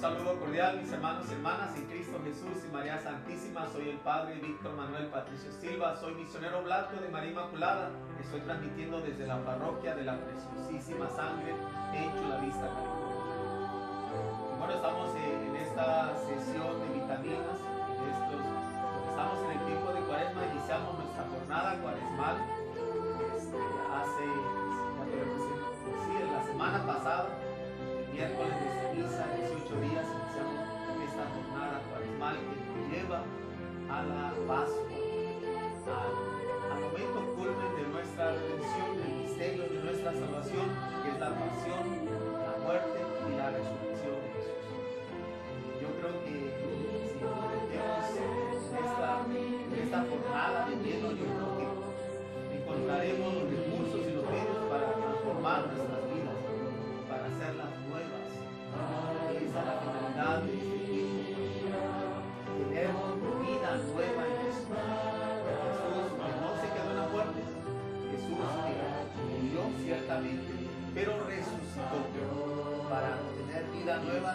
saludo cordial, mis hermanos y hermanas en Cristo Jesús y María Santísima. Soy el Padre Víctor Manuel Patricio Silva, soy misionero blanco de María Inmaculada. Estoy transmitiendo desde la parroquia de la Preciosísima Sangre en Chula Vista, California. bueno, estamos en esta sesión de vitaminas. Estamos en el tiempo de cuaresma, iniciamos nuestra jornada cuaresmal. Este, hace, sí, la semana pasada, el miércoles de que nos lleva a la Pascua, al, al momento culmen de nuestra redención, el misterio de nuestra salvación, que es la pasión, la muerte y la resurrección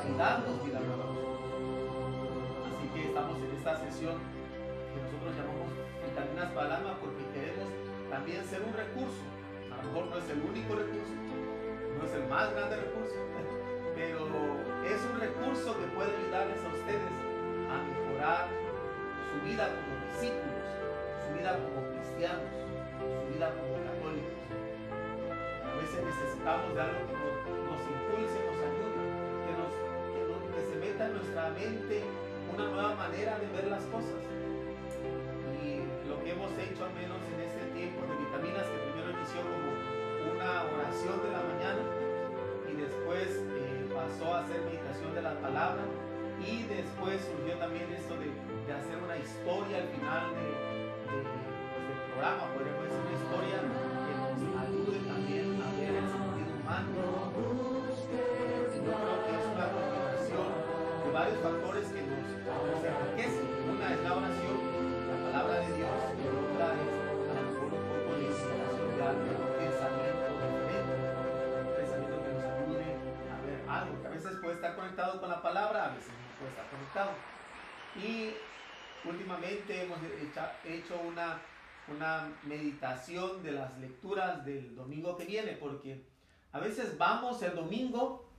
nueva y darnos vida nueva. Así que estamos en esta sesión que nosotros llamamos vitaminas para el alma porque queremos también ser un recurso. A lo mejor no es el único recurso, no es el más grande recurso, pero es un recurso que puede ayudarles a ustedes a mejorar su vida como discípulos, su vida como cristianos, su vida como católicos. A veces necesitamos de algo que nos, nos impulse, nos ayude, meta en nuestra mente una nueva manera de ver las cosas. Y lo que hemos hecho, al menos en este tiempo de vitaminas, que primero inició como una oración de la mañana y después eh, pasó a ser meditación de la palabra y después surgió también esto de, de hacer una historia al final de, pues, del programa, podríamos decir una historia que nos ayude también a ver el sentido humano. Varios factores que nos, enriquecen. Una es la oración, la palabra de Dios, y otra es a lo mejor un poco de inspiración de algo, pensamiento diferente, un pensamiento que nos ayude a ver algo, que a veces puede estar conectado con la palabra, a veces no puede estar conectado. Y últimamente hemos hecho una, una meditación de las lecturas del domingo que viene, porque a veces vamos el domingo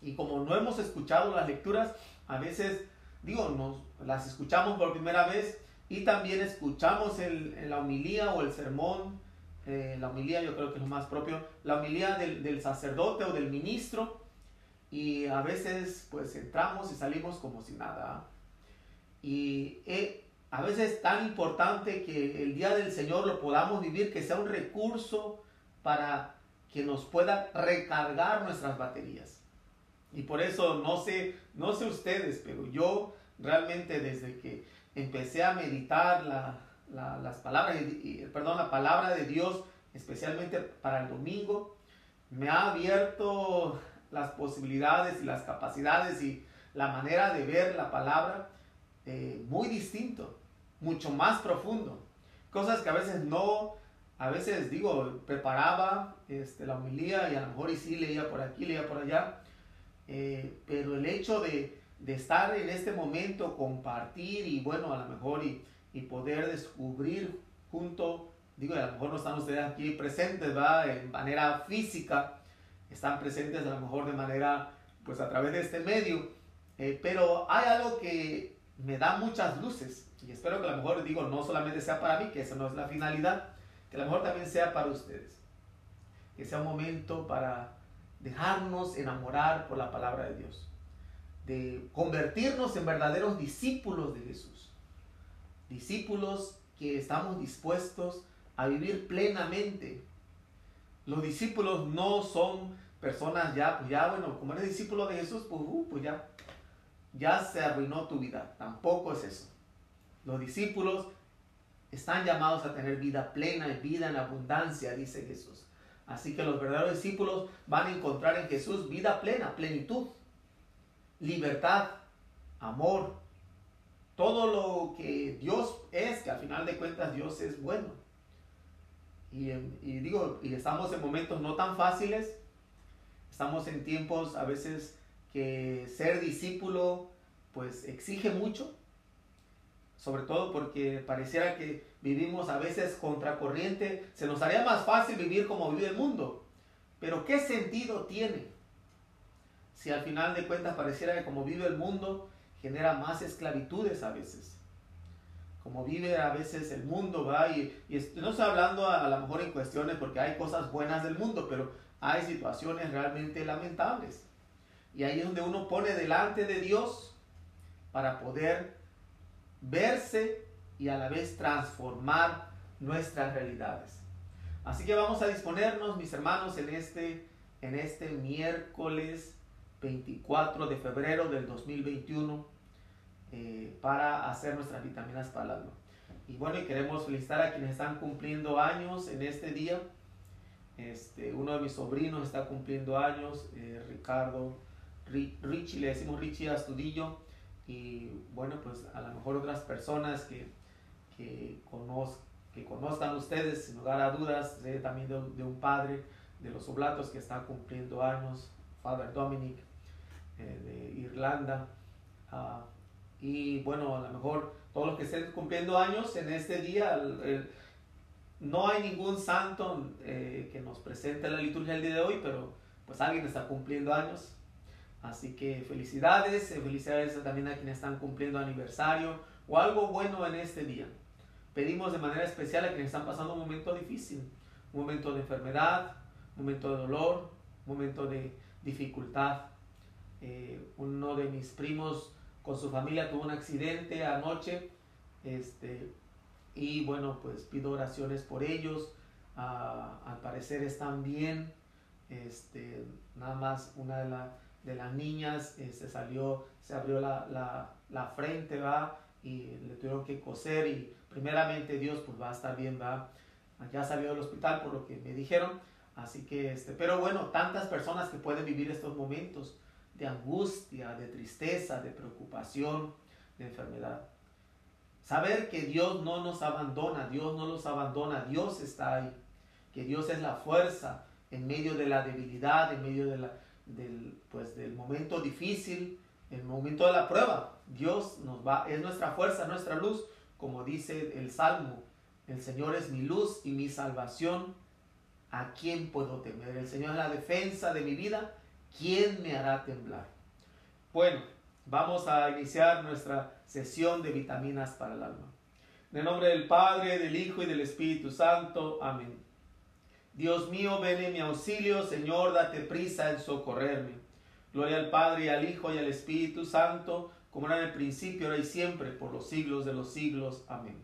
y como no hemos escuchado las lecturas, a veces, digo, nos las escuchamos por primera vez y también escuchamos el, la homilía o el sermón, eh, la homilía yo creo que es lo más propio, la homilía del, del, sacerdote o del ministro y a veces pues entramos y salimos como si nada. Y eh, a veces es tan importante que el día del Señor lo podamos vivir, que sea un recurso para que nos pueda recargar nuestras baterías. Y por eso no sé, no sé ustedes, pero yo realmente desde que empecé a meditar la, la, las palabras, y, perdón, la palabra de Dios, especialmente para el domingo, me ha abierto las posibilidades y las capacidades y la manera de ver la palabra eh, muy distinto, mucho más profundo. Cosas que a veces no, a veces digo, preparaba este, la homilía y a lo mejor y sí leía por aquí, leía por allá, eh, pero el hecho de, de, estar en este momento, compartir y bueno, a lo mejor y, y poder descubrir junto, digo, a lo mejor no están ustedes aquí presentes, ¿va? En manera física, están presentes a lo mejor de manera, pues a través de este medio, eh, pero hay algo que me da muchas luces y espero que a lo mejor digo, no solamente sea para mí, que esa no es la finalidad, que a lo mejor también sea para ustedes, que sea un momento para dejarnos enamorar por la palabra de Dios, de convertirnos en verdaderos discípulos de Jesús, discípulos que estamos dispuestos a vivir plenamente. Los discípulos no son personas ya, pues ya, bueno, como eres discípulo de Jesús, pues, uh, pues ya, ya se arruinó tu vida. Tampoco es eso. Los discípulos están llamados a tener vida plena y vida en abundancia, dice Jesús. Así que los verdaderos discípulos van a encontrar en Jesús vida plena, plenitud, libertad, amor, todo lo que Dios es, que al final de cuentas Dios es bueno. Y, y digo, y estamos en momentos no tan fáciles, estamos en tiempos a veces que ser discípulo pues exige mucho, sobre todo porque pareciera que vivimos a veces contracorriente, se nos haría más fácil vivir como vive el mundo, pero ¿qué sentido tiene? Si al final de cuentas pareciera que como vive el mundo genera más esclavitudes a veces como vive a veces el mundo, ¿va? Y, no estoy hablando a, a lo mejor en cuestiones porque hay cosas buenas del mundo, pero hay situaciones realmente lamentables. Y ahí es donde uno pone delante de Dios para poder verse y a la vez transformar nuestras realidades. Así que vamos a disponernos, mis hermanos, en este, en este miércoles 24 de febrero del 2021 eh, para hacer nuestras vitaminas para alma. Y bueno, y queremos felicitar a quienes están cumpliendo años en este día. Este, uno de mis sobrinos está cumpliendo años, eh, Ricardo Richie, le decimos Richie Astudillo. Y bueno, pues a lo mejor otras personas que, que, que conozcan ustedes, sin lugar a dudas, también de, un padre de los oblatos que está cumpliendo años, Father Dominic eh, de Irlanda. Uh, y bueno, a lo mejor todos los que estén cumpliendo años en este día, no hay ningún santo eh, que nos presente la liturgia el día de hoy, pero pues alguien está cumpliendo años. Así que felicidades, eh, felicidades también a quienes están cumpliendo aniversario o algo bueno en este día. Pedimos de manera especial a quienes están pasando un momento difícil, un momento de enfermedad, un momento de dolor, un momento de dificultad. Eh, uno de mis primos con su familia tuvo un accidente anoche. Este, y bueno, pues pido oraciones por ellos. Ah, al parecer están bien. Este, nada más una de, de las niñas se este, salió, se abrió la, la, frente, va, y le tuvieron que coser y primeramente Dios pues va a estar bien, va. Ya salió del hospital por lo que me dijeron. Así que, este, pero bueno, tantas personas que pueden vivir estos momentos de angustia, de tristeza, de preocupación, de enfermedad. Saber que Dios no nos abandona, Dios no los abandona, Dios está ahí, que Dios es la fuerza en medio de la debilidad, en medio de la, del, pues, del momento difícil, el momento de la prueba. Dios nos va, es nuestra fuerza, nuestra luz, como dice el Salmo. El Señor es mi luz y mi salvación. ¿A quién puedo temer? El Señor es la defensa de mi vida. ¿quién me hará temblar? Bueno, vamos a iniciar nuestra sesión de vitaminas para el alma. En el nombre del Padre, del Hijo y del Espíritu Santo. Amén. Dios mío, ven en mi auxilio, Señor, date prisa en socorrerme. Gloria al Padre, al Hijo y al Espíritu Santo, como era en el principio, ahora y siempre, por los siglos de los siglos. Amén.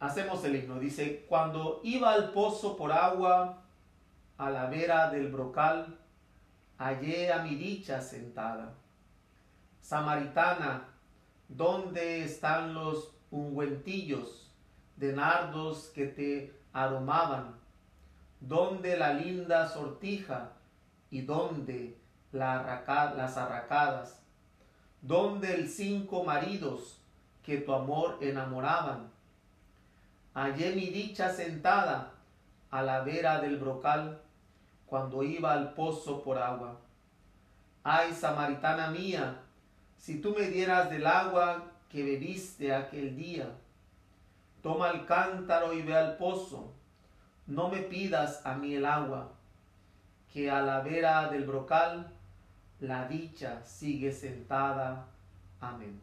Hacemos el himno. Dice, cuando iba al pozo por agua, a la vera del brocal, hallé a mi dicha sentada. Samaritana, ¿dónde están los ungüentillos de nardos que te aromaban? ¿Dónde la linda sortija y dónde las arracadas? ¿Dónde el cinco maridos que tu amor enamoraban? Hallé mi dicha sentada a la vera del brocal cuando iba al pozo por agua. Ay, samaritana mía, si tú me dieras del agua que bebiste aquel día, toma el cántaro y ve al pozo, no me pidas a mí el agua, que a la vera del brocal la dicha sigue sentada. Amén.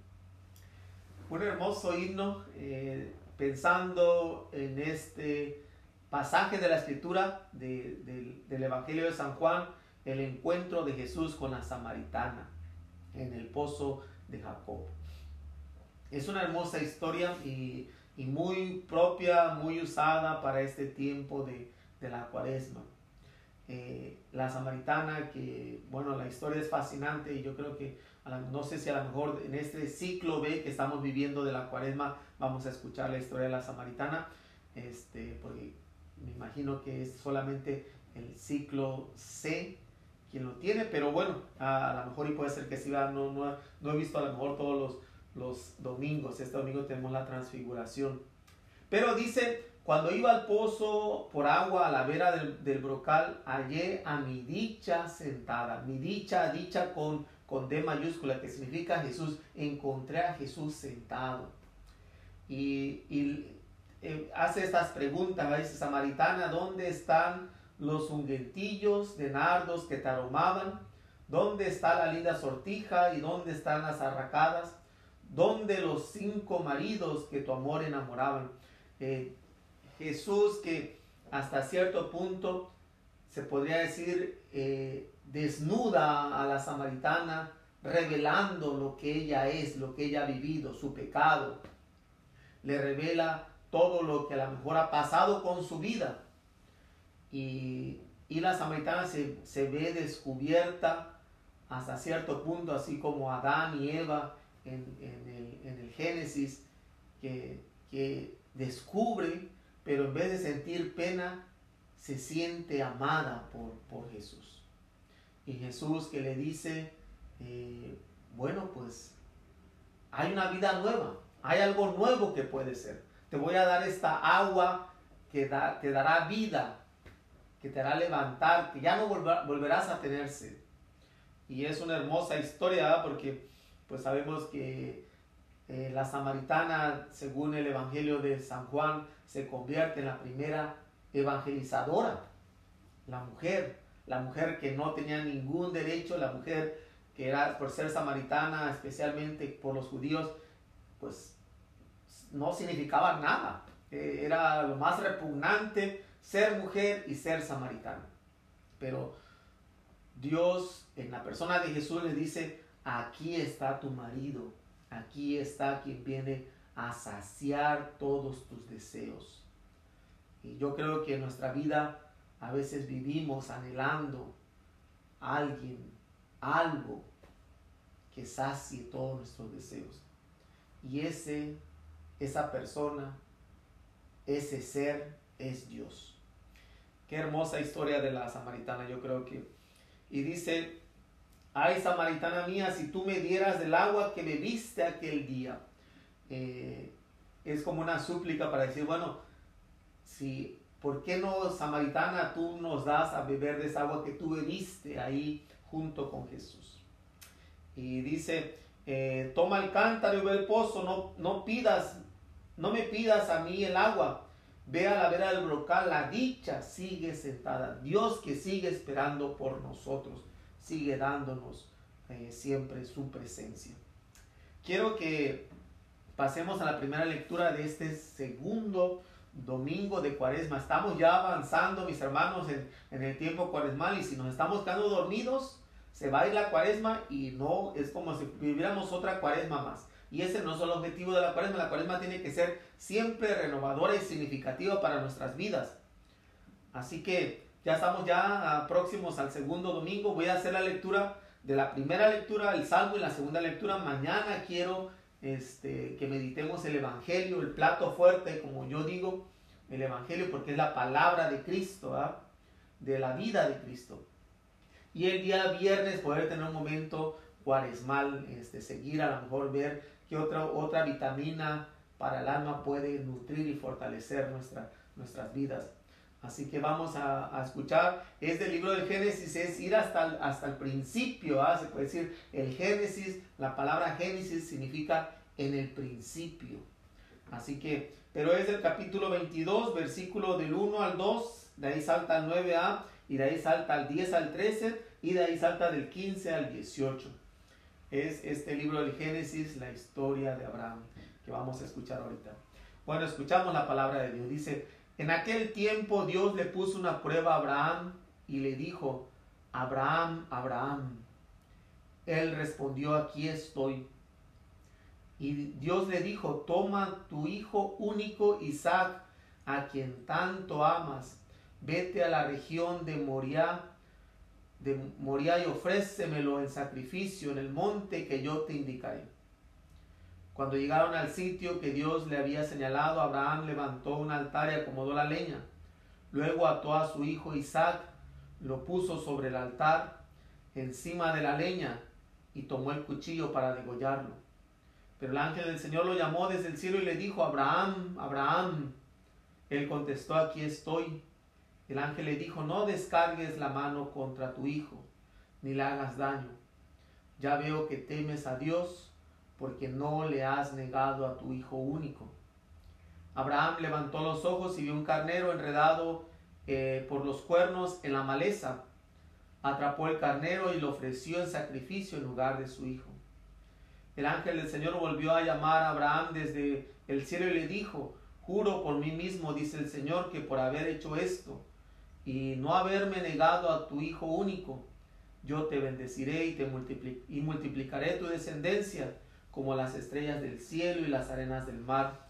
Un hermoso himno eh, pensando en este pasaje de la escritura del Evangelio de San Juan, el encuentro de Jesús con la samaritana en el pozo de Jacob. Es una hermosa historia y, muy propia, muy usada para este tiempo de, la cuaresma. Eh, la samaritana, que bueno, la historia es fascinante y yo creo que no sé si a lo mejor en este ciclo B que estamos viviendo de la cuaresma vamos a escuchar la historia de la samaritana, este, porque me imagino que es solamente el ciclo C quien lo tiene, pero bueno, a, lo mejor y puede ser que sí, no, no, no, he visto a lo mejor todos los, los domingos, este domingo tenemos la transfiguración. Pero dice, Cuando iba al pozo por agua a la vera del, brocal, hallé a mi dicha sentada. Mi dicha, dicha con, con D mayúscula, que significa Jesús. Encontré a Jesús sentado. Y, eh, hace estas preguntas, dice Samaritana, ¿dónde están los ungüentillos de nardos que te aromaban? ¿Dónde está la linda sortija y dónde están las arracadas? ¿Dónde los cinco maridos que tu amor enamoraban? Eh, Jesús que hasta cierto punto se podría decir eh, desnuda a la samaritana, revelando lo que ella es, lo que ella ha vivido, su pecado. Le revela todo lo que a lo mejor ha pasado con su vida. Y, la samaritana se, ve descubierta hasta cierto punto, así como Adán y Eva en, el, Génesis, que, que descubre pero en vez de sentir pena, se siente amada por, Jesús. Y Jesús que le dice, eh, bueno, pues hay una vida nueva, hay algo nuevo que puede ser. Te voy a dar esta agua que te dará vida, que te hará levantar, que ya no volverás a tener sed. Y es una hermosa historia porque pues sabemos que eh, la samaritana, según el Evangelio de San Juan, se convierte en la primera evangelizadora. La mujer, la mujer que no tenía ningún derecho, la mujer que era por ser samaritana, especialmente por los judíos, pues no significaba nada. Eh, era lo más repugnante ser mujer y ser samaritana. Pero Dios en la persona de Jesús le dice, aquí está tu marido, Aquí está quien viene a saciar todos tus deseos. Y yo creo que en nuestra vida a veces vivimos anhelando a alguien, algo que sacie todos nuestros deseos. Y ese, esa persona, ese ser es Dios. Qué hermosa historia de la samaritana, yo creo que. Y dice Ay, samaritana mía, si tú me dieras del agua que bebiste aquel día. Eh, es como una súplica para decir, bueno, si, ¿por qué no, samaritana, tú nos das a beber de esa agua que tú bebiste ahí junto con Jesús? Y dice, eh, toma el cántaro y ve el pozo, no, no pidas, no me pidas a mí el agua. Ve a la vera del brocal, la dicha sigue sentada. Dios que sigue esperando por nosotros sigue dándonos eh, siempre su presencia. Quiero que pasemos a la primera lectura de este segundo domingo de cuaresma. Estamos ya avanzando, mis hermanos, en, en, el tiempo cuaresmal y si nos estamos quedando dormidos, se va a ir la cuaresma y no es como si viviéramos otra cuaresma más. Y ese no es el objetivo de la cuaresma. La cuaresma tiene que ser siempre renovadora y significativa para nuestras vidas. Así que ya estamos ya próximos al segundo domingo. Voy a hacer la lectura de la primera lectura, el salmo y la segunda lectura. Mañana quiero este, que meditemos el Evangelio, el plato fuerte, como yo digo, el Evangelio, porque es la palabra de Cristo, de la vida de Cristo. Y el día viernes poder tener un momento cuaresmal, este, seguir a lo mejor ver qué otra, otra vitamina para el alma puede nutrir y fortalecer nuestra, nuestras vidas. Así que vamos a, escuchar. Es del libro del Génesis, es ir hasta el, hasta el principio. ¿ah? Se puede decir el Génesis, la palabra Génesis significa en el principio. Así que, pero es el capítulo 22, versículo del 1 al 2, de ahí salta al 9a, y de ahí salta al 10 al 13, y de ahí salta del 15 al 18. Es este libro del Génesis, la historia de Abraham, que vamos a escuchar ahorita. Bueno, escuchamos la palabra de Dios. Dice, en aquel tiempo Dios le puso una prueba a Abraham y le dijo, Abraham, Abraham. Él respondió, aquí estoy. Y Dios le dijo, toma tu hijo único Isaac, a quien tanto amas, vete a la región de Moriah, de Moriah y ofrécemelo en sacrificio en el monte que yo te indicaré. Cuando llegaron al sitio que Dios le había señalado, Abraham levantó un altar y acomodó la leña. Luego ató a su hijo Isaac, lo puso sobre el altar, encima de la leña, y tomó el cuchillo para degollarlo. Pero el ángel del Señor lo llamó desde el cielo y le dijo, Abraham, Abraham. Él contestó, aquí estoy. El ángel le dijo, no descargues la mano contra tu hijo, ni le hagas daño. Ya veo que temes a Dios porque no le has negado a tu hijo único. Abraham levantó los ojos y vio un carnero enredado eh, por los cuernos en la maleza. Atrapó el carnero y lo ofreció en sacrificio en lugar de su hijo. El ángel del Señor volvió a llamar a Abraham desde el cielo y le dijo, juro por mí mismo, dice el Señor, que por haber hecho esto y no haberme negado a tu hijo único, yo te bendeciré y, te y multiplicaré tu descendencia como las estrellas del cielo y las arenas del mar.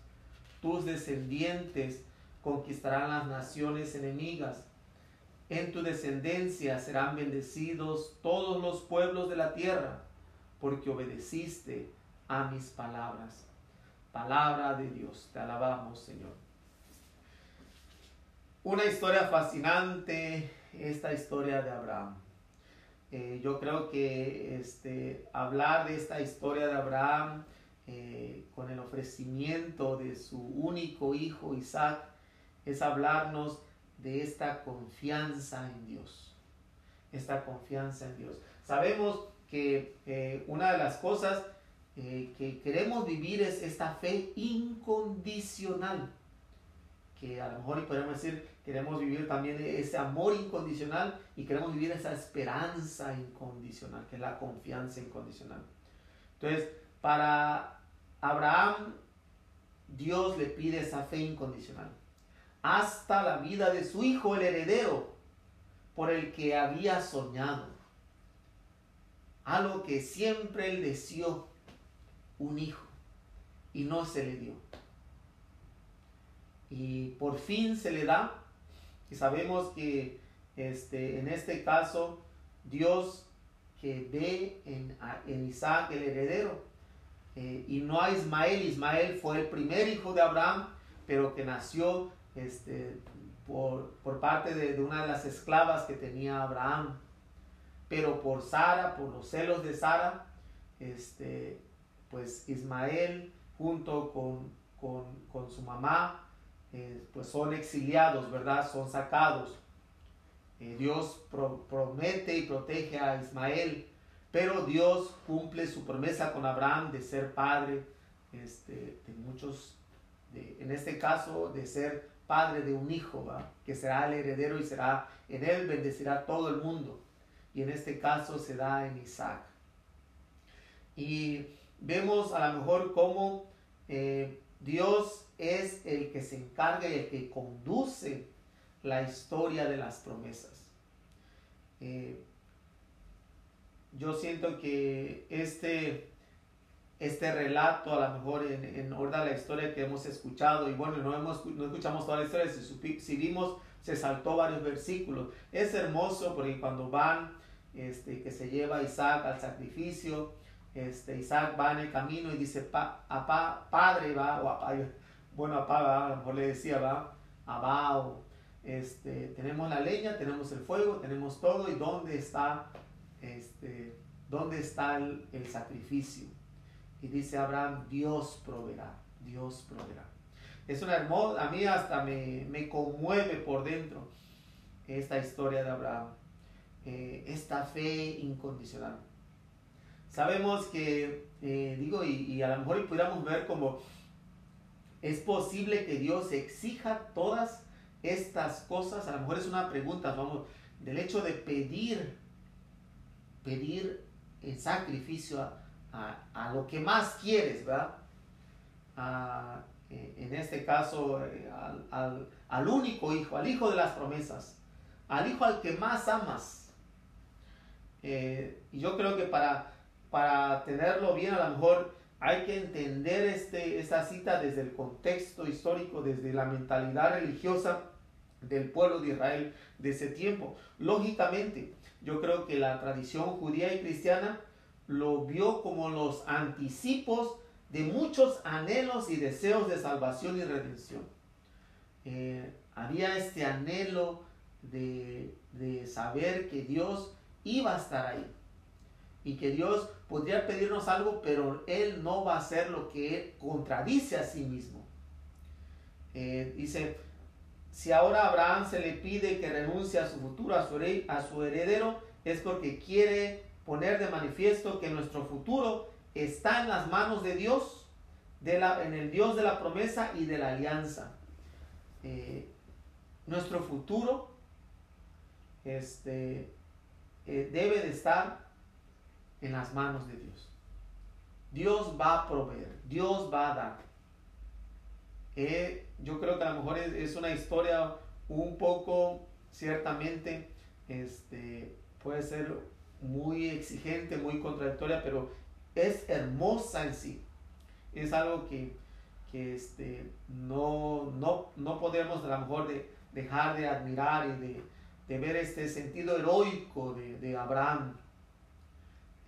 Tus descendientes conquistarán las naciones enemigas. En tu descendencia serán bendecidos todos los pueblos de la tierra, porque obedeciste a mis palabras. Palabra de Dios, te alabamos Señor. Una historia fascinante, esta historia de Abraham. Eh, yo creo que este, hablar de esta historia de Abraham eh, con el ofrecimiento de su único hijo Isaac es hablarnos de esta confianza en Dios. Esta confianza en Dios. Sabemos que eh, una de las cosas que queremos vivir es esta fe incondicional. Que a lo mejor podemos decir queremos vivir también ese amor incondicional y queremos vivir esa esperanza incondicional, que es la confianza incondicional. Entonces, para Abraham, Dios le pide esa fe incondicional. Hasta la vida de su hijo, el heredero, por el que había soñado. Algo que siempre él deseó, un hijo, y no se le dio. Y por fin se le da y sabemos que este, en este caso Dios que ve en, en Isaac el heredero eh, y no a Ismael. Ismael fue el primer hijo de Abraham, pero que nació este, por, por parte de, de, una de las esclavas que tenía Abraham. Pero por Sara, por los celos de Sara, este, pues Ismael junto con, con, con su mamá eh, pues son exiliados, ¿verdad? Son sacados. Eh, Dios promete y protege a Ismael, pero Dios cumple su promesa con Abraham de ser padre este, de muchos, en este caso de ser padre de un hijo, que será el heredero y será en él bendecirá todo el mundo. Y en este caso se da en Isaac. Y vemos a lo mejor cómo eh, Dios es el que se encarga y el que conduce la historia de las promesas. Eh, yo siento que este, este relato, a lo mejor en, en orden a la historia que hemos escuchado, y bueno, no, hemos, no escuchamos toda la historia, si, vimos, se saltó varios versículos. Es hermoso porque cuando van, este, que se lleva Isaac al sacrificio, este, Isaac va en el camino y dice, pa, padre, va, o bueno, apá, va, a le decía, va, abajo, este, tenemos la leña, tenemos el fuego, tenemos todo, y dónde está, este, dónde está el, sacrificio. Y dice Abraham, Dios proveerá, Dios proveerá. Es una hermosa, a mí hasta me, me conmueve por dentro esta historia de Abraham, eh, esta fe incondicional. Sabemos que, eh, digo, y, y, a lo mejor pudiéramos ver como es posible que Dios exija todas estas cosas, a lo mejor es una pregunta, vamos, del hecho de pedir, pedir el sacrificio a, lo que más quieres, ¿verdad? Eh, en este caso, eh, al, al único hijo, al hijo de las promesas, al hijo al que más amas. y yo creo que para para tenerlo bien, a lo mejor hay que entender este, esta cita desde el contexto histórico, desde la mentalidad religiosa del pueblo de Israel de ese tiempo. Lógicamente, yo creo que la tradición judía y cristiana lo vio como los anticipos de muchos anhelos y deseos de salvación y redención. Eh, había este anhelo de, de saber que Dios iba a estar ahí y que Dios podría pedirnos algo, pero Él no va a hacer lo que Él contradice a sí mismo. Eh, dice, si ahora Abraham se le pide que renuncie a su futuro, a su, a su heredero, es porque quiere poner de manifiesto que nuestro futuro está en las manos de Dios, de la, en el Dios de la promesa y de la alianza. Eh, nuestro futuro este, eh, debe de estar en las manos de Dios. Dios va a proveer, Dios va a dar. Eh, yo creo que a lo mejor es, una historia un poco, ciertamente, este, puede ser muy exigente, muy contradictoria, pero es hermosa en sí. Es algo que, este, no, no, no podemos a lo mejor de, dejar de admirar y de, ver este sentido heroico de, Abraham.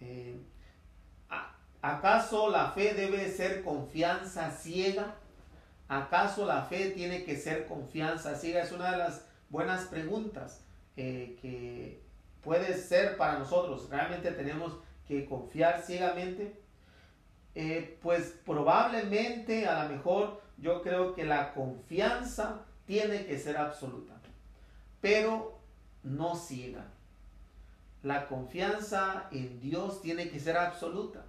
Eh, ¿Acaso la fe debe ser confianza ciega? ¿Acaso la fe tiene que ser confianza ciega? Es una de las buenas preguntas eh, que puede ser para nosotros. ¿Realmente tenemos que confiar ciegamente? Eh, pues probablemente, a lo mejor, yo creo que la confianza tiene que ser absoluta, pero no ciega. La confianza en Dios tiene que ser absoluta,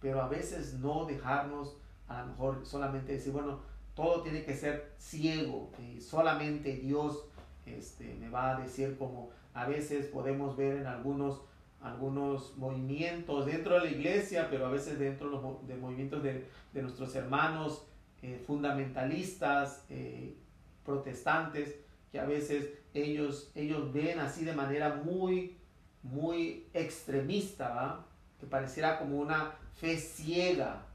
pero a veces no dejarnos a lo mejor solamente decir, bueno, todo tiene que ser ciego solamente Dios este, me va a decir como a veces podemos ver en algunos, algunos movimientos dentro de la iglesia, pero a veces dentro de, los, movimientos de, nuestros hermanos eh, fundamentalistas, eh, protestantes, que a veces ellos, ellos ven así de manera muy, muy extremista, que pareciera como una fe ciega,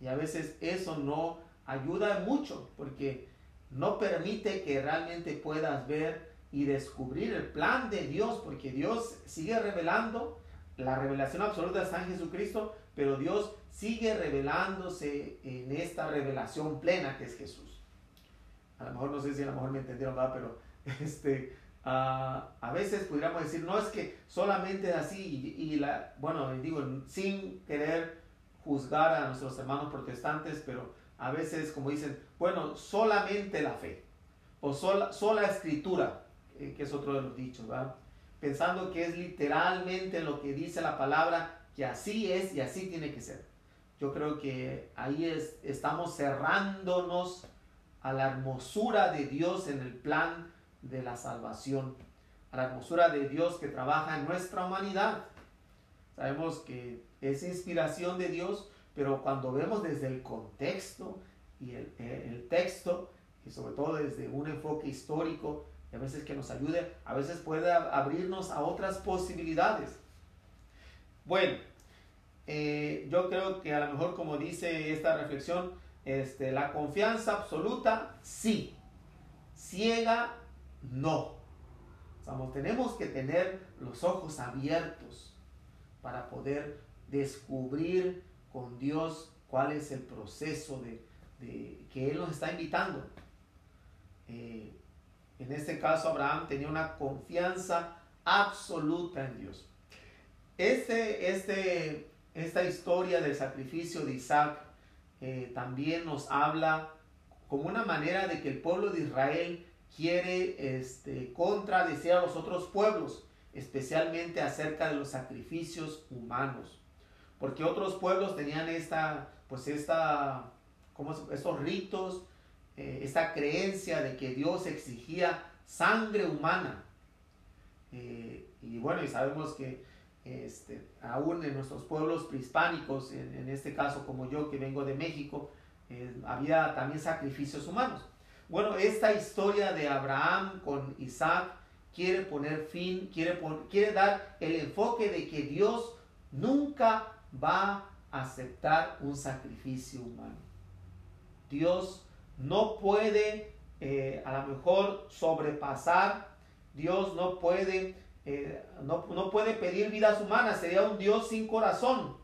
y a veces eso no ayuda mucho porque no permite que realmente puedas ver y descubrir el plan de Dios, porque Dios sigue revelando, la revelación absoluta está en Jesucristo, pero Dios sigue revelándose en esta revelación plena que es Jesús. A lo mejor no sé si a lo mejor me entendieron, ¿verdad? pero este, ah, a veces pudiéramos decir, no es que solamente así, y, y la, bueno, digo, sin querer juzgar a nuestros hermanos protestantes, pero a veces, como dicen, bueno, solamente la fe, o sola, sola escritura, eh, que es otro de los dichos, ¿verdad? Pensando que es literalmente lo que dice la palabra, que así es y así tiene que ser. Yo creo que ahí es, estamos cerrándonos a la hermosura de Dios en el plan de la salvación, a la hermosura de Dios que trabaja en nuestra humanidad. Sabemos que es inspiración de Dios, pero cuando vemos desde el contexto y el, texto, y sobre todo desde un enfoque histórico, a veces que nos ayude, a veces puede abrirnos a otras posibilidades. Bueno, eh, yo creo que a lo mejor como dice esta reflexión, este, la confianza absoluta, sí. Ciega, no. tenemos que tener los ojos abiertos para poder descubrir con Dios cuál es el proceso de, que Él nos está invitando. Eh, en este caso, Abraham tenía una confianza absoluta en Dios. Este, este, esta historia del sacrificio de Isaac eh, también nos habla como una manera de que el pueblo de Israel quiere este, contradecir a los otros pueblos, especialmente acerca de los sacrificios humanos porque otros pueblos tenían esta, pues esta, como estos ritos, eh, esta creencia de que Dios exigía sangre humana. Eh, y bueno, y sabemos que este, aún en nuestros pueblos prehispánicos, en, este caso como yo que vengo de México, eh, había también sacrificios humanos. Bueno, esta historia de Abraham con Isaac quiere poner fin, quiere, quiere dar el enfoque de que Dios nunca va a aceptar un sacrificio humano. Dios no puede eh, a lo mejor sobrepasar, Dios no puede, eh, no, puede pedir vidas humanas, sería un Dios sin corazón.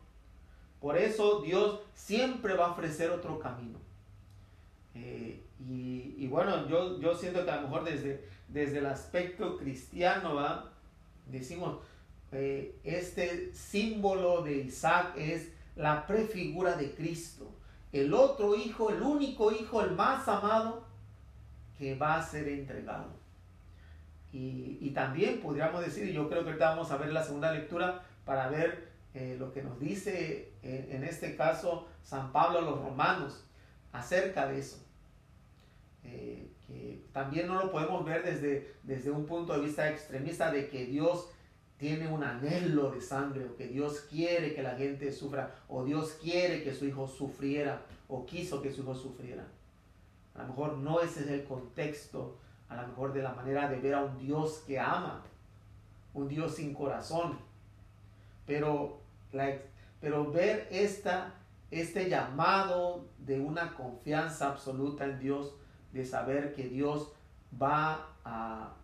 Por eso Dios siempre va a ofrecer otro camino. Eh, y, bueno, yo, yo siento que a lo mejor desde, desde el aspecto cristiano, ¿va? decimos, eh, este símbolo de Isaac es la prefigura de Cristo. El otro hijo, el único hijo, el más amado, que va a ser entregado. Y, también podríamos decir, y yo creo que ahorita vamos a ver la segunda lectura para ver eh, lo que nos dice eh, en este caso San Pablo a los romanos acerca de eso. Eh, que también no lo podemos ver desde, desde un punto de vista extremista de que Dios tiene un anhelo de sangre o que Dios quiere que la gente sufra o Dios quiere que su hijo sufriera o quiso que su hijo sufriera. A lo mejor no ese es el contexto, a lo mejor de la manera de ver a un Dios que ama, un Dios sin corazón. Pero, pero ver esta, este llamado de una confianza absoluta en Dios, de saber que Dios va a,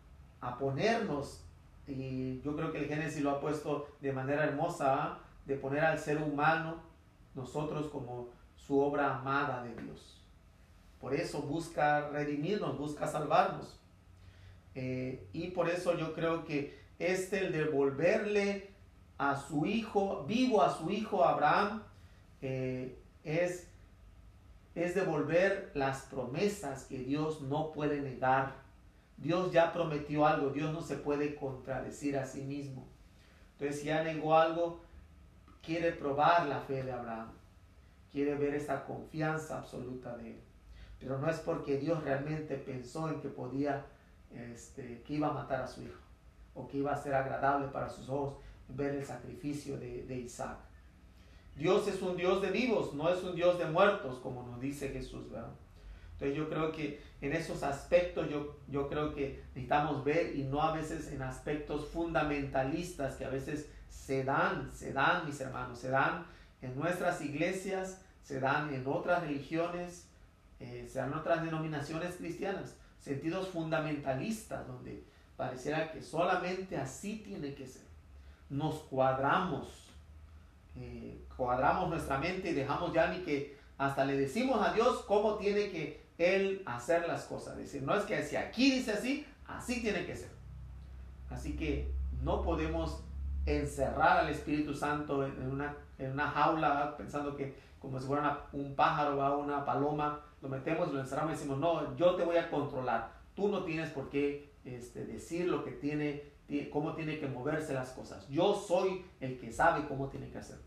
a ponernos, y yo creo que el Génesis lo ha puesto de manera hermosa, ¿ah? de poner al ser humano, nosotros como su obra amada de Dios. Por eso busca redimirnos, busca salvarnos. Eh, y por eso yo creo que este, el devolverle a su hijo, vivo a su hijo Abraham, eh, es, es devolver las promesas que Dios no puede negar. Dios ya prometió algo, Dios no se puede contradecir a sí mismo. Entonces, si ya negó algo, quiere probar la fe de Abraham, quiere ver esa confianza absoluta de él. Pero no es porque Dios realmente pensó en que podía, este, que iba a matar a su hijo o que iba a ser agradable para sus ojos ver el sacrificio de, Isaac. Dios es un Dios de vivos, no es un Dios de muertos, como nos dice Jesús, ¿verdad? Entonces yo creo que en esos aspectos yo, yo creo que necesitamos ver y no a veces en aspectos fundamentalistas que a veces se dan, se dan mis hermanos, se dan en nuestras iglesias, se dan en otras religiones, eh, sean otras denominaciones cristianas, sentidos fundamentalistas, donde pareciera que solamente así tiene que ser. Nos cuadramos, eh, cuadramos nuestra mente y dejamos ya ni que hasta le decimos a Dios cómo tiene que Él hacer las cosas. decir, no es que si aquí dice así, así tiene que ser. Así que no podemos encerrar al Espíritu Santo en una, en una jaula pensando que como si fuera un pájaro o una paloma lo metemos, lo encerramos y decimos, no, yo te voy a controlar. Tú no tienes por qué este, decir lo que tiene, cómo tiene que moverse las cosas. Yo soy el que sabe cómo tiene que hacer.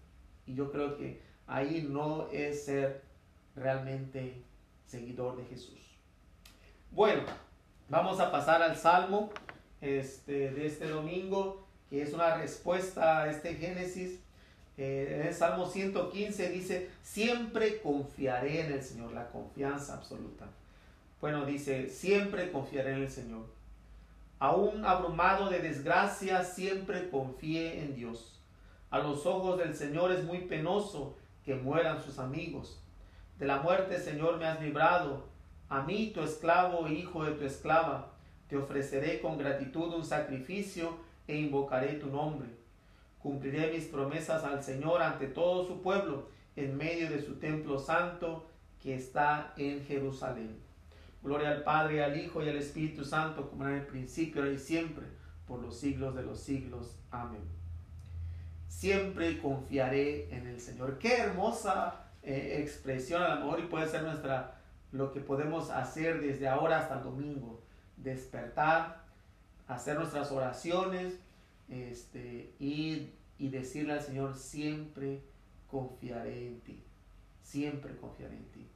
Y yo creo que ahí no es ser realmente seguidor de Jesús. Bueno, vamos a pasar al Salmo este, de este domingo, que es una respuesta a este Génesis eh, en el Salmo 115 dice, siempre confiaré en el Señor, la confianza absoluta. Bueno, dice, siempre confiaré en el Señor. Aún abrumado de desgracia, siempre confié en Dios. A los ojos del Señor es muy penoso que mueran sus amigos. De la muerte, Señor, me has librado. A mí, tu esclavo, hijo de tu esclava, te ofreceré con gratitud un sacrificio e invocaré tu nombre Cumpliré mis promesas al Señor ante todo su pueblo en medio de su templo santo que está en Jerusalén. Gloria al Padre, al Hijo y al Espíritu Santo, como en el principio, ahora y siempre, por los siglos de los siglos. Amén. Siempre confiaré en el Señor. Qué hermosa eh, expresión a lo mejor y puede ser nuestra lo que podemos hacer desde ahora hasta el domingo. Despertar, hacer nuestras oraciones, este, y, y decirle al Señor, siempre confiaré en ti, siempre confiaré en ti.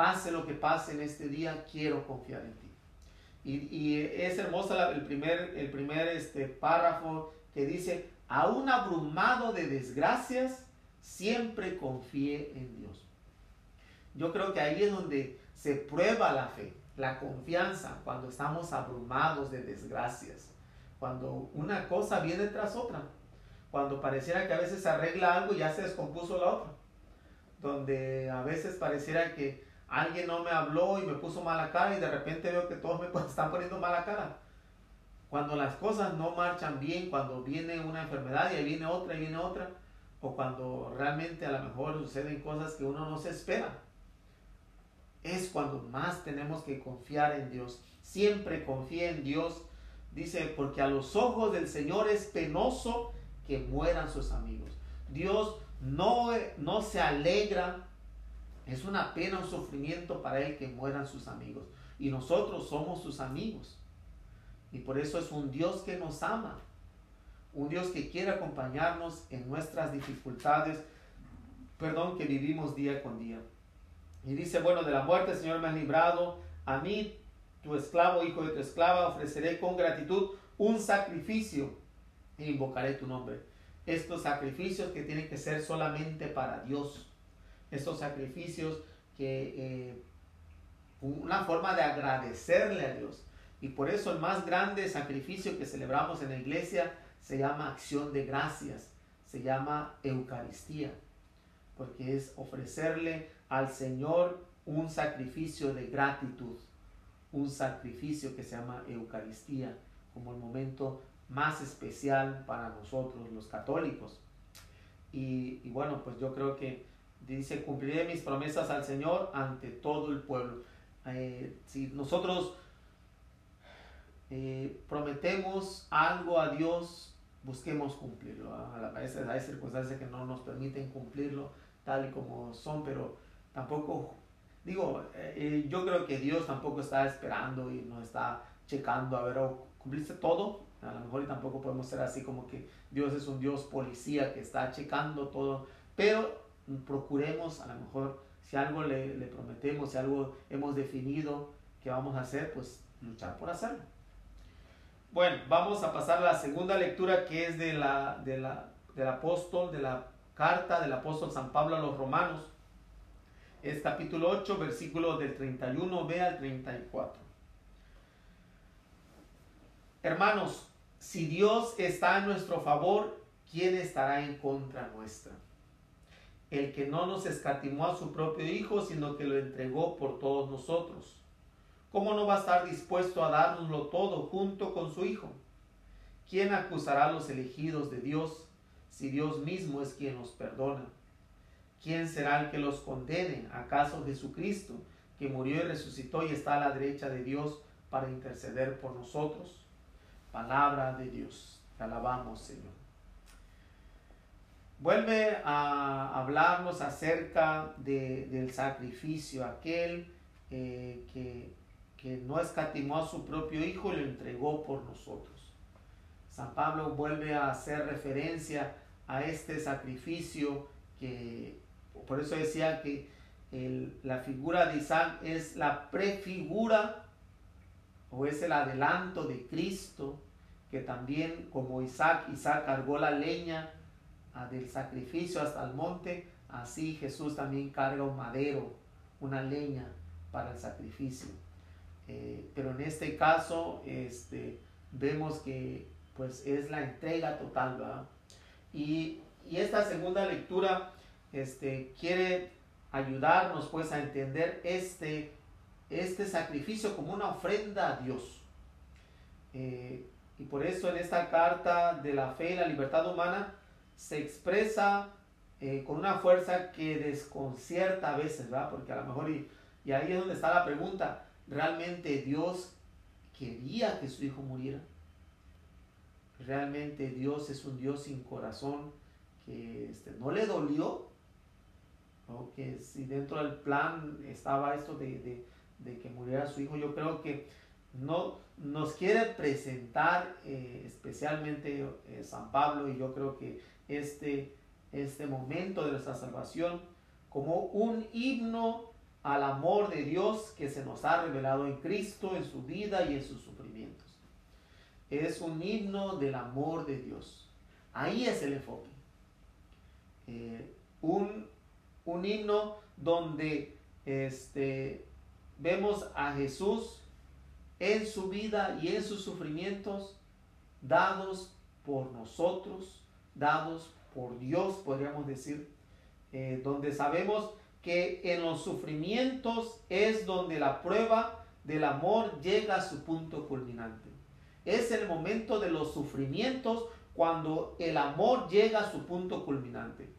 Pase lo que pase en este día, quiero confiar en ti. Y, es hermosa el primer, el primer este, párrafo que dice, aún abrumado de desgracias, siempre confíe en Dios. Yo creo que ahí es donde se prueba la fe, la confianza, cuando estamos abrumados de desgracias cuando una cosa viene tras otra, cuando pareciera que a veces se arregla algo y ya se descompuso la otra, donde a veces pareciera que alguien no me habló y me puso mala cara y de repente veo que todos me están poniendo mala cara. Cuando las cosas no marchan bien, cuando viene una enfermedad y ahí viene otra y viene otra, o cuando realmente a lo mejor suceden cosas que uno no se espera, es cuando más tenemos que confiar en Dios. Siempre confíe en Dios Dice, porque a los ojos del Señor es penoso que mueran sus amigos. Dios no, no se alegra, es una pena, un sufrimiento para Él que mueran sus amigos. y nosotros somos sus amigos. Y por eso es un Dios que nos ama, un Dios que quiere acompañarnos en nuestras dificultades, perdón, que vivimos día con día. Y dice, bueno, de la muerte, Señor, me has librado, a mí, tu esclavo, hijo de tu esclava, ofreceré con gratitud un sacrificio e invocaré tu nombre. Estos sacrificios que tienen que ser solamente para Dios. Estos sacrificios que eh, una forma de agradecerle a Dios. Y por eso el más grande sacrificio que celebramos en la iglesia se llama acción de gracias, se llama Eucaristía, porque es ofrecerle al Señor un sacrificio de gratitud, un sacrificio que se llama Eucaristía, como el momento más especial para nosotros los católicos. Y, y bueno, pues yo creo que dice, cumpliré mis promesas al Señor ante todo el pueblo. Eh, si nosotros eh, prometemos algo a Dios, busquemos cumplirlo. A veces hay circunstancias que no nos permiten cumplirlo tal y como son, pero tampoco, digo, eh, yo creo que Dios tampoco está esperando y nos está checando a ver, oh, ¿cumpliste todo? A lo mejor y tampoco podemos ser así como que Dios es un Dios policía que está checando todo, pero procuremos a lo mejor si algo le, prometemos, si algo hemos definido que vamos a hacer, pues luchar por hacerlo. Bueno, vamos a pasar a la segunda lectura que es de la, de la, del apóstol, de la carta del apóstol San Pablo a los romanos. Es capítulo 8, versículo del 31b al 34. Hermanos, si Dios está en nuestro favor, ¿quién estará en contra nuestra? El que no nos escatimó a su propio Hijo, sino que lo entregó por todos nosotros. ¿Cómo no va a estar dispuesto a dárnoslo todo junto con su Hijo? ¿Quién acusará a los elegidos de Dios si Dios mismo es quien los perdona? ¿Quién será el que los condene? ¿Acaso Jesucristo, que murió y resucitó y está a la derecha de Dios para interceder por nosotros? Palabra de Dios. Te alabamos, Señor vuelve a hablarnos acerca del sacrificio, aquel eh, que, que, no escatimó a su propio Hijo y lo entregó por nosotros. San Pablo vuelve a hacer referencia a este sacrificio que, por eso decía que la figura de Isaac es la prefigura o es el adelanto de Cristo, que también como Isaac, Isaac cargó la leña, del sacrificio hasta el monte, así Jesús también carga un madero, una leña para el sacrificio. Eh, pero en este caso este, vemos que pues es la entrega total, Y, esta segunda lectura este, quiere ayudarnos pues a entender este, este sacrificio como una ofrenda a Dios. Eh, y por eso en esta carta de la fe y la libertad humana se expresa eh, con una fuerza que desconcierta a veces, ¿verdad? Porque a lo mejor, y, y ahí es donde está la pregunta, ¿realmente Dios quería que su hijo muriera? ¿Realmente Dios es un Dios sin corazón que este, no le dolió? ¿O que si dentro del plan estaba esto de, que muriera su hijo, yo creo que no nos quiere presentar eh, especialmente eh, San Pablo y yo creo que este, este momento de nuestra salvación como un himno al amor de Dios que se nos ha revelado en Cristo, en su vida y en sus sufrimientos. Es un himno del amor de Dios. Ahí es el enfoque. Eh, un, un, himno donde este, vemos a Jesús en su vida y en sus sufrimientos dados por nosotros dados por Dios, podríamos decir, eh, donde sabemos que en los sufrimientos es donde la prueba del amor llega a su punto culminante. Es el momento de los sufrimientos cuando el amor llega a su punto culminante.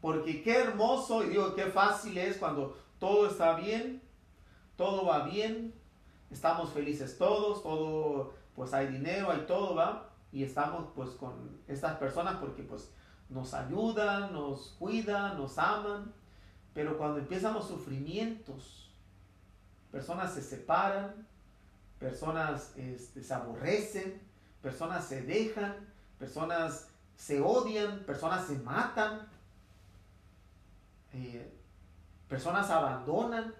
Porque qué hermoso y digo qué fácil es cuando todo está bien, todo va bien, estamos felices todos, todo, pues hay dinero, hay todo, ¿va? Y estamos pues con estas personas porque pues nos ayudan, nos cuidan, nos aman, pero cuando empiezan los sufrimientos, personas se separan, personas este, se aborrecen, personas se dejan, personas se odian, personas se matan, eh, personas abandonan,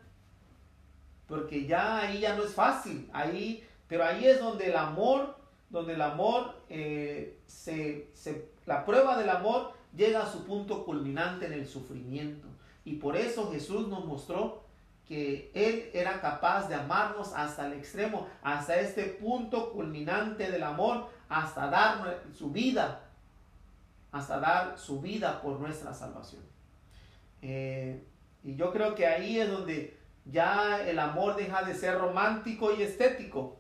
porque ya ahí ya no es fácil, ahí, pero ahí es donde el amor, donde el amor, eh, se, la prueba del amor llega a su punto culminante en el sufrimiento. Y por eso Jesús nos mostró que Él era capaz de amarnos hasta el extremo, hasta este punto culminante del amor, hasta dar su vida, hasta dar su vida por nuestra salvación. Eh, y yo creo que ahí es donde ya el amor deja de ser romántico y estético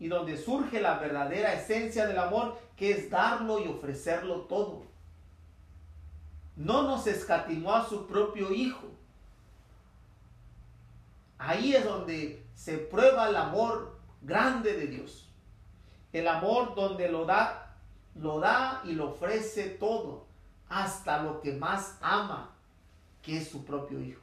y donde surge la verdadera esencia del amor, que es darlo y ofrecerlo todo. No nos escatimó a su propio Hijo. Ahí es donde se prueba el amor grande de Dios. El amor donde lo da, lo da y lo ofrece todo, hasta lo que más ama, que es su propio Hijo.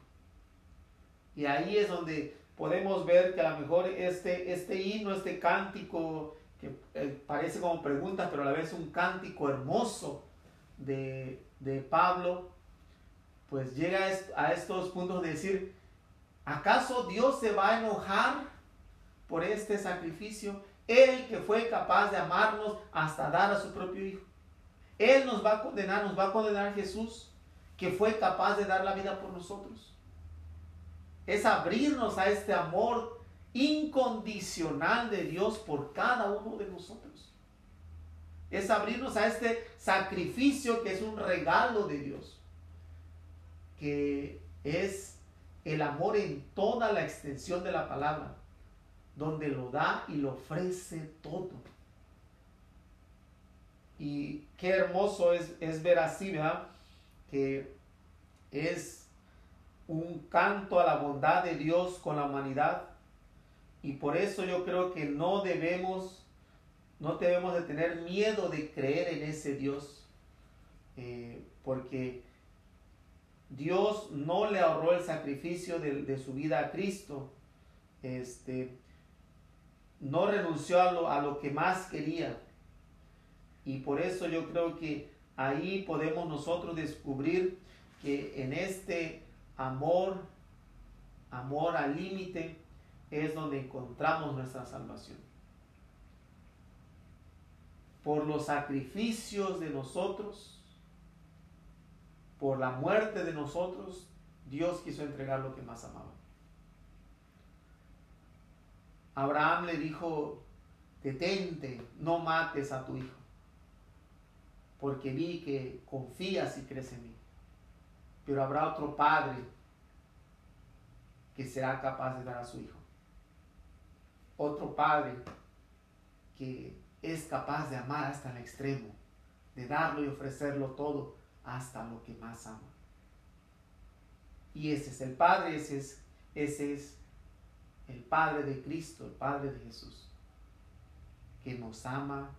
Y ahí es donde podemos ver que a lo mejor este, este himno, este cántico, que eh, parece como pregunta, pero a la vez un cántico hermoso de, Pablo, pues llega a estos puntos de decir, ¿acaso Dios se va a enojar por este sacrificio? Él que fue capaz de amarnos hasta dar a su propio Hijo. Él nos va a condenar, nos va a condenar Jesús, que fue capaz de dar la vida por nosotros es abrirnos a este amor incondicional de Dios por cada uno de nosotros. Es abrirnos a este sacrificio que es un regalo de Dios, que es el amor en toda la extensión de la palabra, donde lo da y lo ofrece todo. Y qué hermoso es, es ver así, ¿verdad? Que es un canto a la bondad de Dios con la humanidad. Y por eso yo creo que no debemos, no debemos de tener miedo de creer en ese Dios. Eh, porque Dios no le ahorró el sacrificio de, su vida a Cristo. Este, no renunció a lo, a lo que más quería. Y por eso yo creo que ahí podemos nosotros descubrir que en este amor, amor al límite, es donde encontramos nuestra salvación. Por los sacrificios de nosotros, por la muerte de nosotros, Dios quiso entregar lo que más amaba. Abraham le dijo, detente, no mates a tu hijo, porque vi que confías y crees en mí pero habrá otro padre que será capaz de dar a su hijo. Otro padre que es capaz de amar hasta el extremo, de darlo y ofrecerlo todo hasta lo que más ama. Y ese es el Padre, ese es, ese es el Padre de Cristo, el Padre de Jesús, que nos ama,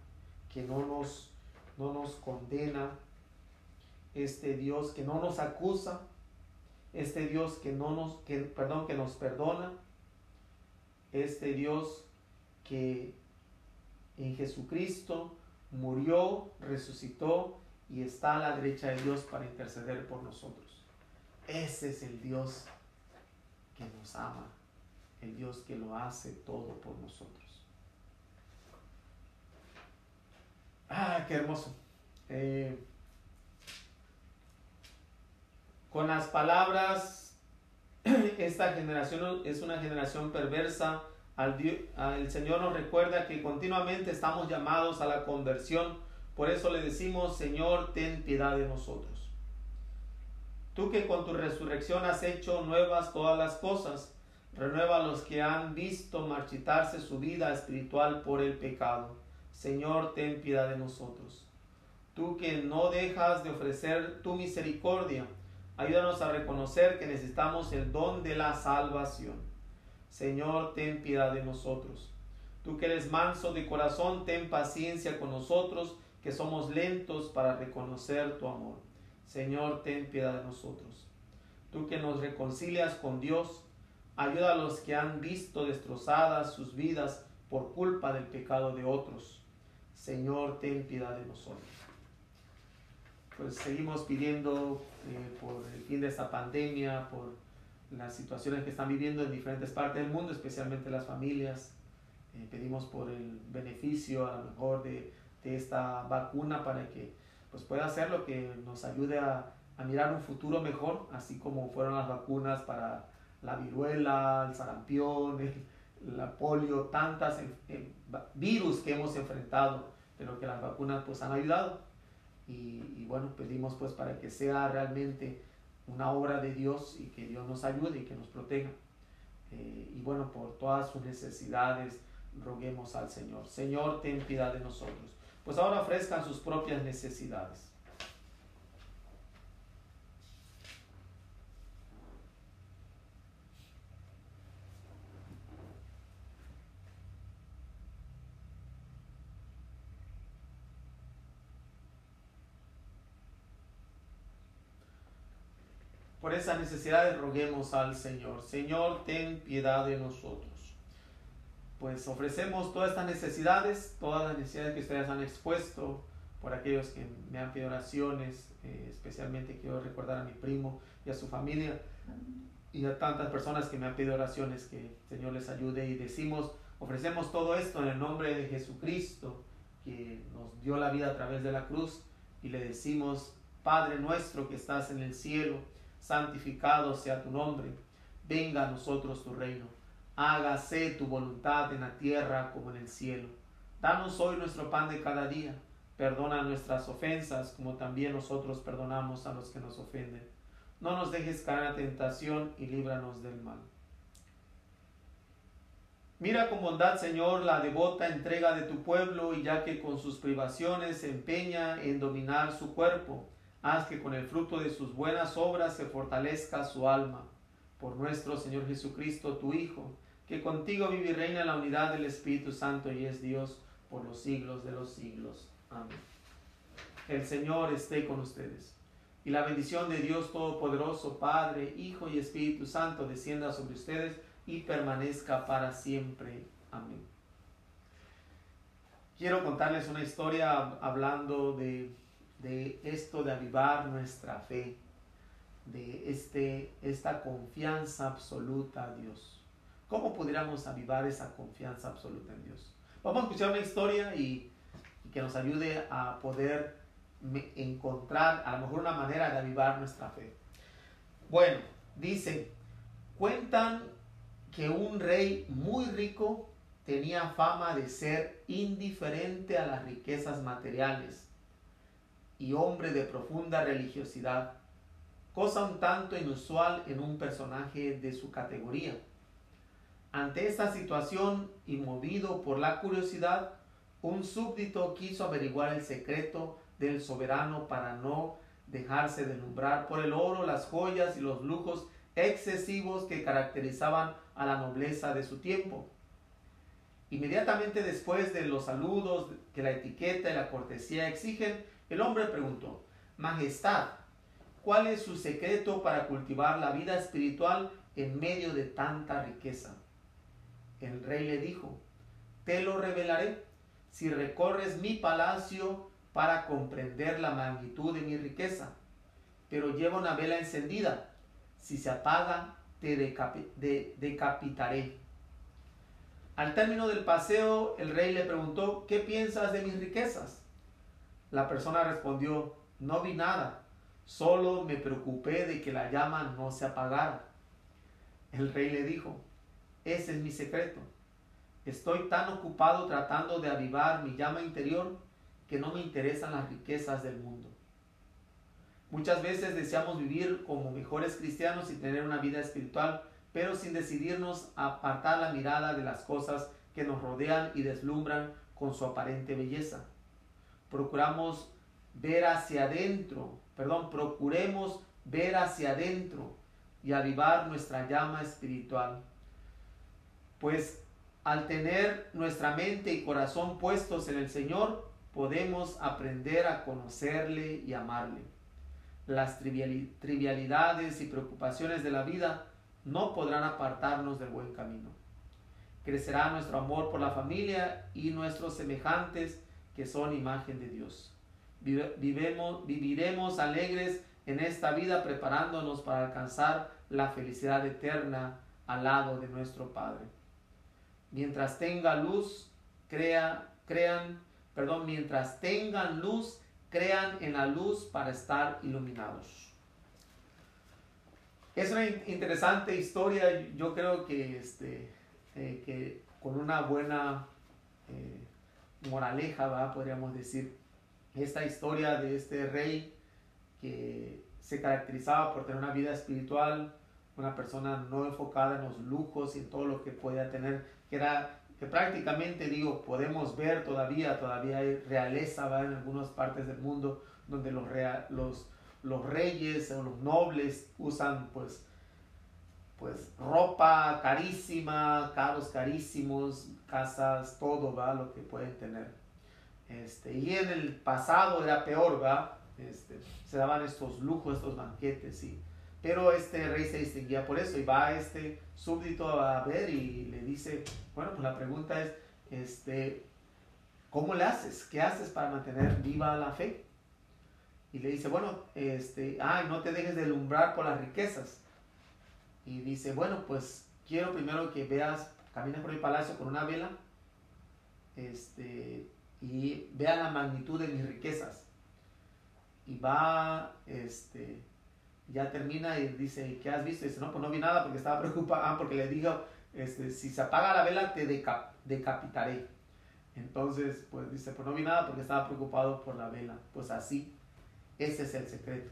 que no nos, no nos condena, este Dios que no nos acusa, este Dios que no nos, que, perdón, que nos perdona, este Dios que en Jesucristo murió, resucitó y está a la derecha de Dios para interceder por nosotros. Ese es el Dios que nos ama, el Dios que lo hace todo por nosotros. Ah, qué hermoso. Eh, con las palabras, esta generación es una generación perversa. El Señor nos recuerda que continuamente estamos llamados a la conversión. Por eso le decimos, Señor, ten piedad de nosotros. Tú que con tu resurrección has hecho nuevas todas las cosas, renueva a los que han visto marchitarse su vida espiritual por el pecado. Señor, ten piedad de nosotros. Tú que no dejas de ofrecer tu misericordia, Ayúdanos a reconocer que necesitamos el don de la salvación. Señor, ten piedad de nosotros. Tú que eres manso de corazón, ten paciencia con nosotros, que somos lentos para reconocer tu amor. Señor, ten piedad de nosotros. Tú que nos reconcilias con Dios, Ayuda a los que han visto destrozadas sus vidas por culpa del pecado de otros. Señor, ten piedad de nosotros. Pues seguimos pidiendo eh, por el fin de esta pandemia, por las situaciones que están viviendo en diferentes partes del mundo, especialmente las familias. Eh, pedimos por el beneficio a lo mejor de, de, esta vacuna para que pues, pueda hacer lo que nos ayude a, a mirar un futuro mejor, así como fueron las vacunas para la viruela, el sarampión, el, la polio, tantas virus que hemos enfrentado, pero que las vacunas pues han ayudado. Y, bueno, pedimos pues para que sea realmente una obra de Dios y que Dios nos ayude y que nos proteja. Eh, y bueno, por todas sus necesidades, roguemos al Señor. Señor, ten piedad de nosotros. Pues ahora ofrezcan sus propias necesidades. Por esas necesidades roguemos al Señor. Señor, ten piedad de nosotros. Pues ofrecemos todas estas necesidades, todas las necesidades que ustedes han expuesto, por aquellos que me han pedido oraciones, eh, especialmente quiero recordar a mi primo y a su familia y a tantas personas que me han pedido oraciones, que el Señor les ayude y decimos, ofrecemos todo esto en el nombre de Jesucristo, que nos dio la vida a través de la cruz, y le decimos, Padre nuestro que estás en el cielo, santificado sea tu nombre, venga a nosotros tu reino, hágase tu voluntad en la tierra como en el cielo. Danos hoy nuestro pan de cada día, perdona nuestras ofensas como también nosotros perdonamos a los que nos ofenden. No nos dejes caer la tentación y líbranos del mal. Mira con bondad, Señor, la devota entrega de tu pueblo y ya que con sus privaciones se empeña en dominar su cuerpo, Haz que con el fruto de sus buenas obras se fortalezca su alma. Por nuestro Señor Jesucristo, tu Hijo, que contigo vive y reina la unidad del Espíritu Santo y es Dios por los siglos de los siglos. Amén. El Señor esté con ustedes. Y la bendición de Dios Todopoderoso, Padre, Hijo y Espíritu Santo, descienda sobre ustedes y permanezca para siempre. Amén. Quiero contarles una historia hablando de de esto de avivar nuestra fe, de este, esta confianza absoluta a Dios. ¿Cómo pudiéramos avivar esa confianza absoluta en Dios? Vamos a escuchar una historia y, que nos ayude a poder encontrar a lo mejor una manera de avivar nuestra fe. Bueno, dice, cuentan que un rey muy rico tenía fama de ser indiferente a las riquezas materiales y hombre de profunda religiosidad, cosa un tanto inusual en un personaje de su categoría. Ante esta situación y movido por la curiosidad, un súbdito quiso averiguar el secreto del soberano para no dejarse deslumbrar por el oro, las joyas y los lujos excesivos que caracterizaban a la nobleza de su tiempo. Inmediatamente después de los saludos que la etiqueta y la cortesía exigen, el hombre preguntó, Majestad, ¿cuál es su secreto para cultivar la vida espiritual en medio de tanta riqueza? El rey le dijo, Te lo revelaré si recorres mi palacio para comprender la magnitud de mi riqueza. Pero lleva una vela encendida. Si se apaga, te decapitaré. Al término del paseo, el rey le preguntó, ¿qué piensas de mis riquezas? La persona respondió, no vi nada, solo me preocupé de que la llama no se apagara. El rey le dijo, ese es mi secreto. Estoy tan ocupado tratando de avivar mi llama interior que no me interesan las riquezas del mundo. Muchas veces deseamos vivir como mejores cristianos y tener una vida espiritual, pero sin decidirnos a apartar la mirada de las cosas que nos rodean y deslumbran con su aparente belleza procuramos ver hacia adentro, perdón, procuremos ver hacia adentro y avivar nuestra llama espiritual. Pues al tener nuestra mente y corazón puestos en el Señor, podemos aprender a conocerle y amarle. Las trivialidades y preocupaciones de la vida no podrán apartarnos del buen camino. Crecerá nuestro amor por la familia y nuestros semejantes que son imagen de Dios. Vivemos, viviremos alegres en esta vida preparándonos para alcanzar la felicidad eterna al lado de nuestro Padre. Mientras tenga luz, crea, crean, perdón, mientras tengan luz, crean en la luz para estar iluminados. Es una interesante historia, yo creo que, este, eh, que con una buena eh, moraleja, podríamos decir, esta historia de este rey que se caracterizaba por tener una vida espiritual, una persona no enfocada en los lujos y en todo lo que podía tener, que era que prácticamente digo, podemos ver todavía, todavía hay realeza ¿va? en algunas partes del mundo donde los, los, los reyes o los nobles usan pues, pues ropa carísima, carros carísimos, casas, todo va lo que pueden tener. Este, y en el pasado era peor, ¿va? Este, se daban estos lujos, estos banquetes, y, pero este rey se distinguía por eso y va este súbdito a ver y le dice, bueno, pues la pregunta es, este, ¿cómo le haces? ¿Qué haces para mantener viva la fe? Y le dice, bueno, este, ay, no te dejes de lumbrar por las riquezas. Y dice, bueno, pues quiero primero que veas, camines por el palacio con una vela, este, y vea la magnitud de mis riquezas. Y va, este, ya termina y dice, ¿qué has visto? Y dice, no, pues no vi nada porque estaba preocupado, ah, porque le digo, este, si se apaga la vela te decapitaré. Entonces, pues dice, pues no vi nada porque estaba preocupado por la vela. Pues así, ese es el secreto.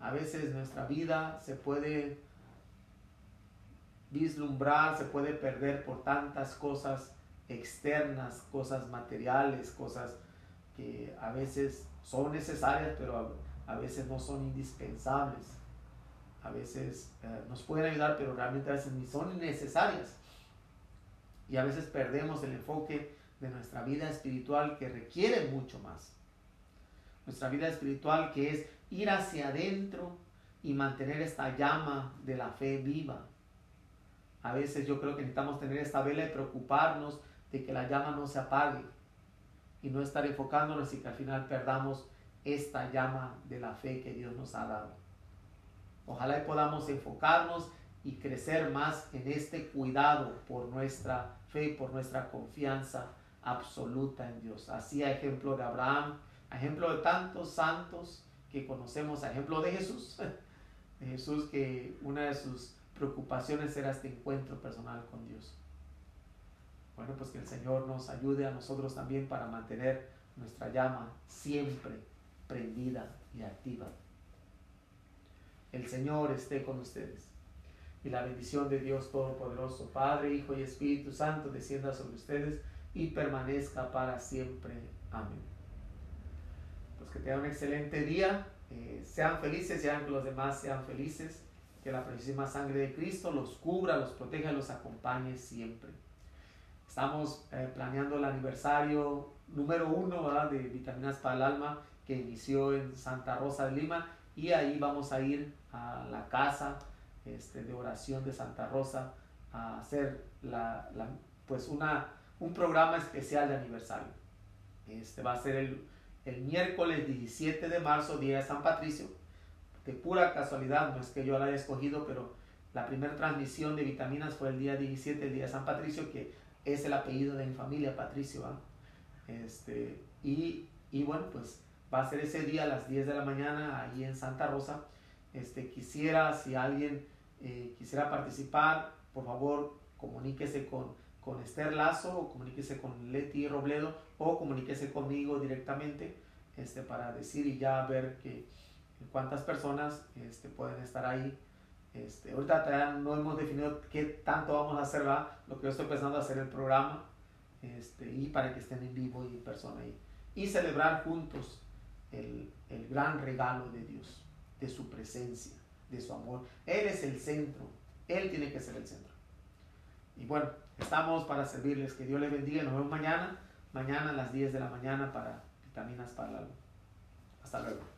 A veces nuestra vida se puede vislumbrar, se puede perder por tantas cosas externas, cosas materiales, cosas que a veces son necesarias, pero a, veces no son indispensables. A veces eh, nos pueden ayudar, pero realmente a veces ni son necesarias. Y a veces perdemos el enfoque de nuestra vida espiritual que requiere mucho más. Nuestra vida espiritual que es ir hacia adentro y mantener esta llama de la fe viva. A veces yo creo que necesitamos tener esta vela y preocuparnos de que la llama no se apague y no estar enfocándonos y que al final perdamos esta llama de la fe que Dios nos ha dado. Ojalá y podamos enfocarnos y crecer más en este cuidado por nuestra fe, por nuestra confianza absoluta en Dios. Así a ejemplo de Abraham, a ejemplo de tantos santos que conocemos, a ejemplo de Jesús, de Jesús que una de sus preocupaciones era este encuentro personal con Dios. Bueno, pues que el Señor nos ayude a nosotros también para mantener nuestra llama siempre prendida y activa. El Señor esté con ustedes. Y la bendición de Dios Todopoderoso, Padre, Hijo y Espíritu Santo, descienda sobre ustedes y permanezca para siempre. Amén. Pues que tengan un excelente día. Eh, sean felices y que los demás sean felices. Que la preciosísima sangre de Cristo los cubra, los proteja y los acompañe siempre. Estamos eh, planeando el aniversario número uno de Vitaminas para el Alma que inició en Santa Rosa de Lima y ahí vamos a ir a la casa este, de oración de Santa Rosa a hacer la, pues una, un programa especial de aniversario. Este va a ser el, el miércoles 17 de marzo, día de San Patricio. De pura casualidad, no es que yo la haya escogido, pero la primera transmisión de vitaminas fue el día 17, el día de San Patricio, que es el apellido de mi familia, Patricio. Este, y, y, bueno, pues va a ser ese día a las 10 de la mañana ahí en Santa Rosa. Este, quisiera, si alguien eh, quisiera participar, por favor, comuníquese con, con Esther Lazo o comuníquese con Leti Robledo o comuníquese conmigo directamente este, para decir y ya ver que, cuántas personas este, pueden estar ahí este, ahorita no hemos definido qué tanto vamos a hacer, lo que yo estoy pensando hacer el programa este, y para que estén en vivo y en persona ahí. Y celebrar juntos el, el gran regalo de Dios, de su presencia, de su amor. Él es el centro, Él tiene que ser el centro. Y bueno, estamos para servirles. Que Dios les bendiga. Nos vemos mañana, mañana a las 10 de la mañana para vitaminas para la Hasta luego.